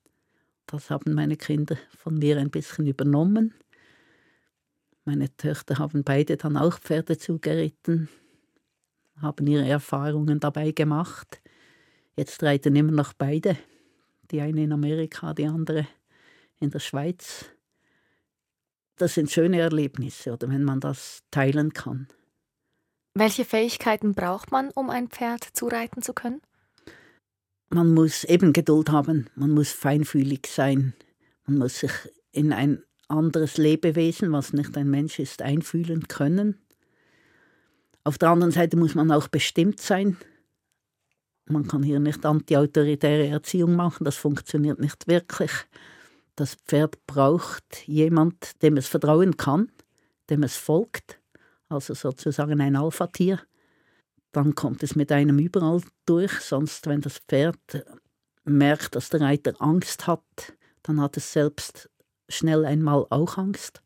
Das haben meine Kinder von mir ein bisschen übernommen. Meine Töchter haben beide dann auch Pferde zugeritten haben ihre Erfahrungen dabei gemacht. Jetzt reiten immer noch beide. Die eine in Amerika, die andere in der Schweiz. Das sind schöne Erlebnisse, oder wenn man das teilen kann. Welche Fähigkeiten braucht man, um ein Pferd zureiten zu können? Man muss eben Geduld haben, man muss feinfühlig sein, man muss sich in ein anderes Lebewesen, was nicht ein Mensch ist, einfühlen können. Auf der anderen Seite muss man auch bestimmt sein. Man kann hier nicht antiautoritäre Erziehung machen, das funktioniert nicht wirklich. Das Pferd braucht jemand, dem es vertrauen kann, dem es folgt, also sozusagen ein Alpha-Tier. Dann kommt es mit einem überall durch, sonst wenn das Pferd merkt, dass der Reiter Angst hat, dann hat es selbst schnell einmal auch Angst.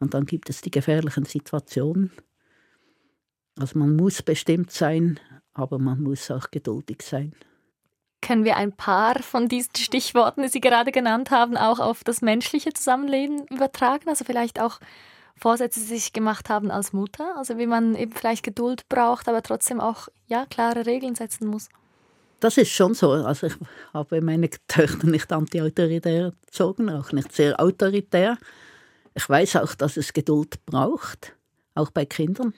Und dann gibt es die gefährlichen Situationen. Also man muss bestimmt sein, aber man muss auch geduldig sein. Können wir ein paar von diesen Stichworten, die Sie gerade genannt haben, auch auf das menschliche Zusammenleben übertragen? Also vielleicht auch Vorsätze, die Sie sich gemacht haben als Mutter? Also wie man eben vielleicht Geduld braucht, aber trotzdem auch ja, klare Regeln setzen muss. Das ist schon so. Also ich habe meine Töchter nicht antiautoritär erzogen, auch nicht sehr autoritär. Ich weiß auch, dass es Geduld braucht, auch bei Kindern.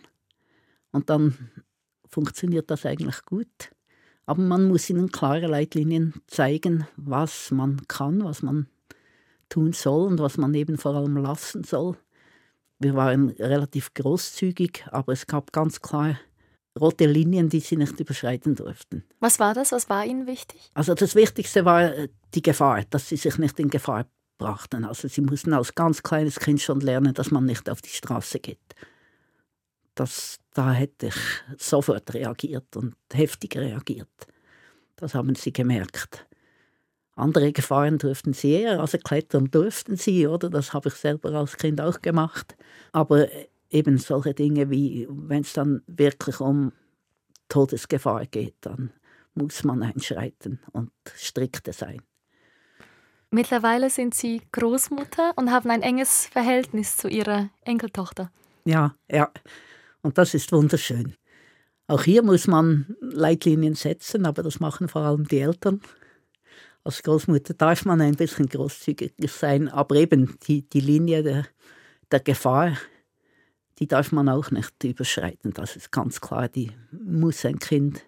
Und dann funktioniert das eigentlich gut. Aber man muss ihnen klare Leitlinien zeigen, was man kann, was man tun soll und was man eben vor allem lassen soll. Wir waren relativ großzügig, aber es gab ganz klar rote Linien, die sie nicht überschreiten durften. Was war das? Was war Ihnen wichtig? Also das Wichtigste war äh, die Gefahr, dass sie sich nicht in Gefahr brachten. Also sie mussten als ganz kleines Kind schon lernen, dass man nicht auf die Straße geht. Das, da hätte ich sofort reagiert und heftig reagiert. Das haben sie gemerkt. Andere Gefahren durften sie eher, also klettern durften sie, oder? Das habe ich selber als Kind auch gemacht. Aber eben solche Dinge wie, wenn es dann wirklich um Todesgefahr geht, dann muss man einschreiten und strikte sein. Mittlerweile sind Sie Großmutter und haben ein enges Verhältnis zu Ihrer Enkeltochter. Ja, ja. Und das ist wunderschön. Auch hier muss man Leitlinien setzen, aber das machen vor allem die Eltern. Als Großmutter darf man ein bisschen großzügiger sein, aber eben die, die Linie der, der Gefahr, die darf man auch nicht überschreiten. Das ist ganz klar, die muss ein Kind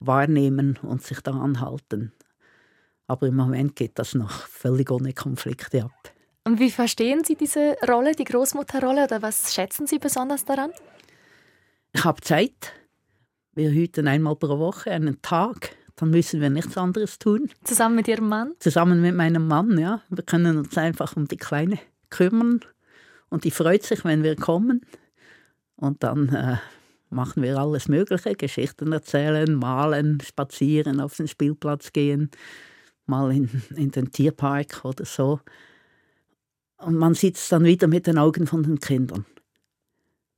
wahrnehmen und sich daran halten. Aber im Moment geht das noch völlig ohne Konflikte ab. Und wie verstehen Sie diese Rolle, die Großmutterrolle, oder was schätzen Sie besonders daran? Ich habe Zeit. Wir hüten einmal pro Woche einen Tag. dann müssen wir nichts anderes tun. Zusammen mit Ihrem Mann? Zusammen mit meinem Mann, ja. Wir können uns einfach um die Kleine kümmern. Und die freut sich, wenn wir kommen. Und dann äh, machen wir alles Mögliche. Geschichten erzählen, malen, spazieren, auf den Spielplatz gehen, mal in, in den Tierpark oder so. Und man sitzt dann wieder mit den Augen von den Kindern.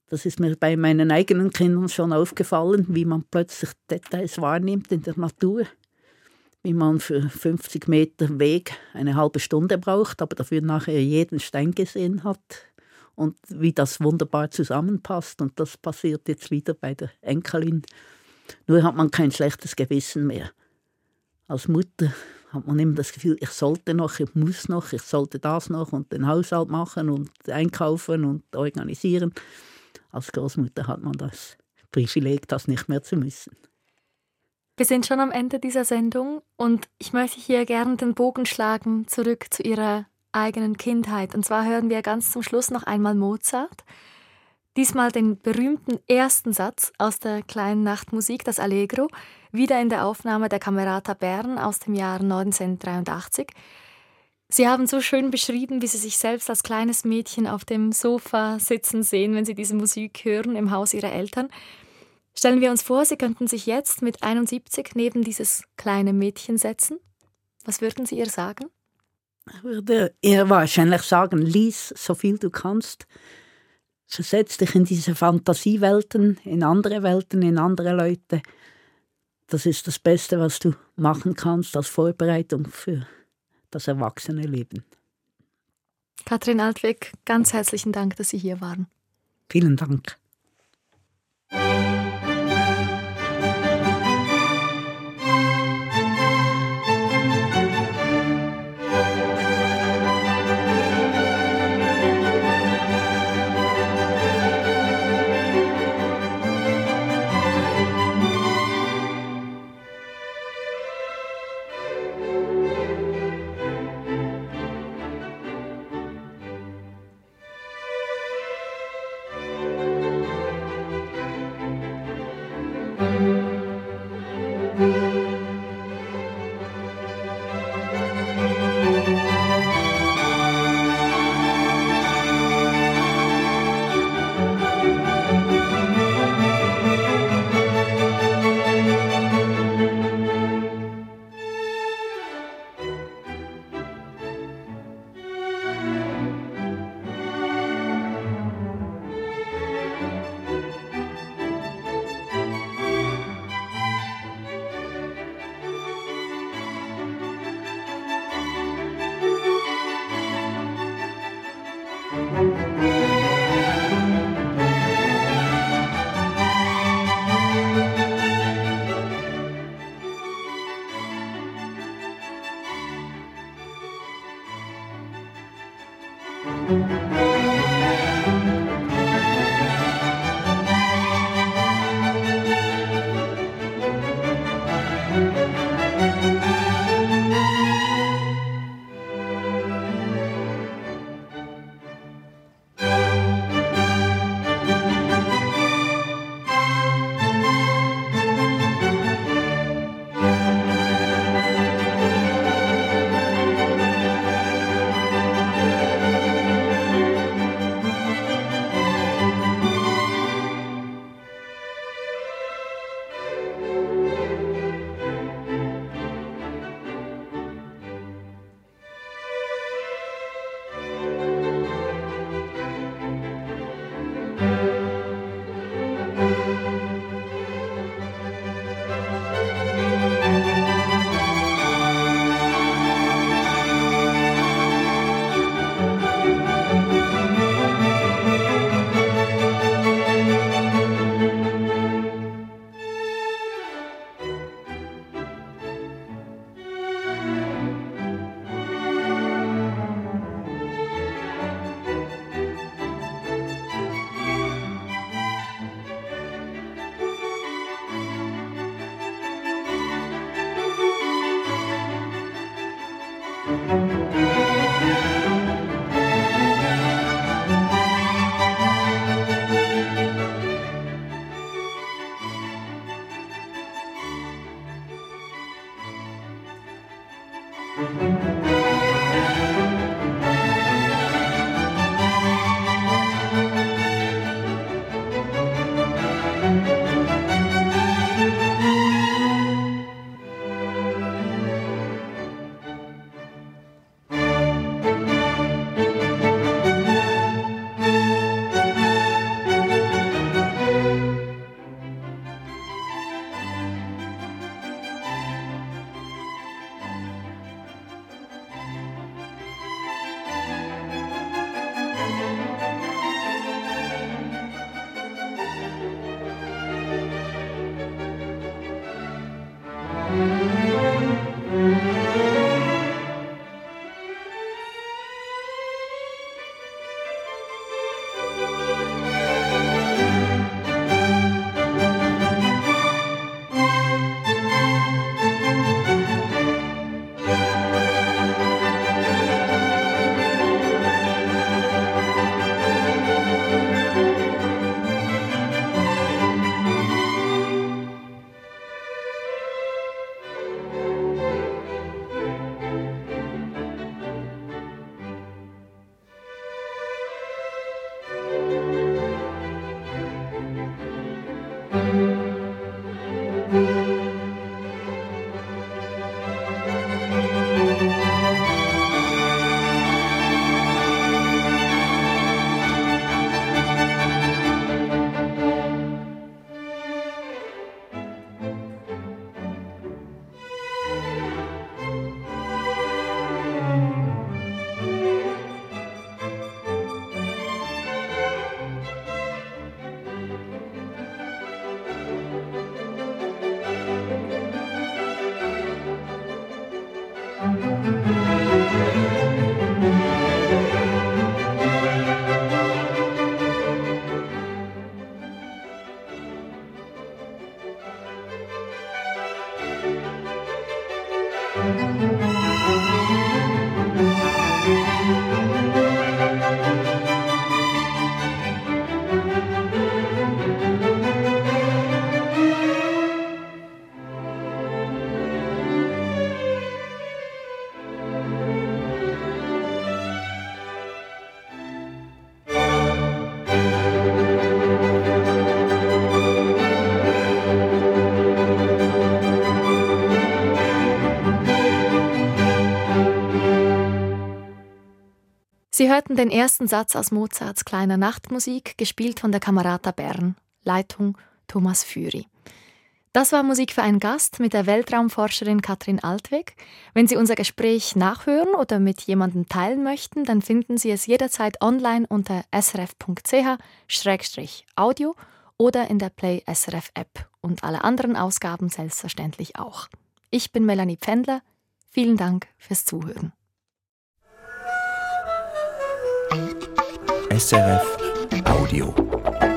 Das ist mir bei meinen eigenen Kindern schon aufgefallen, wie man plötzlich Details wahrnimmt in der Natur. Wie man für 50 Meter Weg eine halbe Stunde braucht, aber dafür nachher jeden Stein gesehen hat. Und wie das wunderbar zusammenpasst. Und das passiert jetzt wieder bei der Enkelin. Nur hat man kein schlechtes Gewissen mehr. Als Mutter hat man immer das Gefühl, ich sollte noch, ich muss noch, ich sollte das noch und den Haushalt machen und einkaufen und organisieren. Als Großmutter hat man das Privileg, das nicht mehr zu müssen. Wir sind schon am Ende dieser Sendung und ich möchte hier gerne den Bogen schlagen zurück zu Ihrer eigenen Kindheit. Und zwar hören wir ganz zum Schluss noch einmal Mozart. Diesmal den berühmten ersten Satz aus der kleinen Nachtmusik, das Allegro, wieder in der Aufnahme der Camerata Bern aus dem Jahr 1983. Sie haben so schön beschrieben, wie Sie sich selbst als kleines Mädchen auf dem Sofa sitzen sehen, wenn Sie diese Musik hören im Haus Ihrer Eltern. Stellen wir uns vor, Sie könnten sich jetzt mit 71 neben dieses kleine Mädchen setzen. Was würden Sie ihr sagen? Ich würde ihr wahrscheinlich sagen, lies so viel du kannst. Versetz dich in diese Fantasiewelten, in andere Welten, in andere Leute. Das ist das Beste, was du machen kannst als Vorbereitung für das erwachsene Leben. Katrin Altweg, ganz herzlichen Dank, dass Sie hier waren. Vielen Dank. Sie hörten den ersten Satz aus Mozarts kleiner Nachtmusik, gespielt von der Camerata Bern, Leitung Thomas Füri. Das war Musik für einen Gast mit der Weltraumforscherin Katrin Altweg. Wenn Sie unser Gespräch nachhören oder mit jemandem teilen möchten, dann finden Sie es jederzeit online unter srf.ch-audio oder in der Play SRF App und alle anderen Ausgaben selbstverständlich auch. Ich bin Melanie Pfändler. Vielen Dank fürs Zuhören. SRF Audio.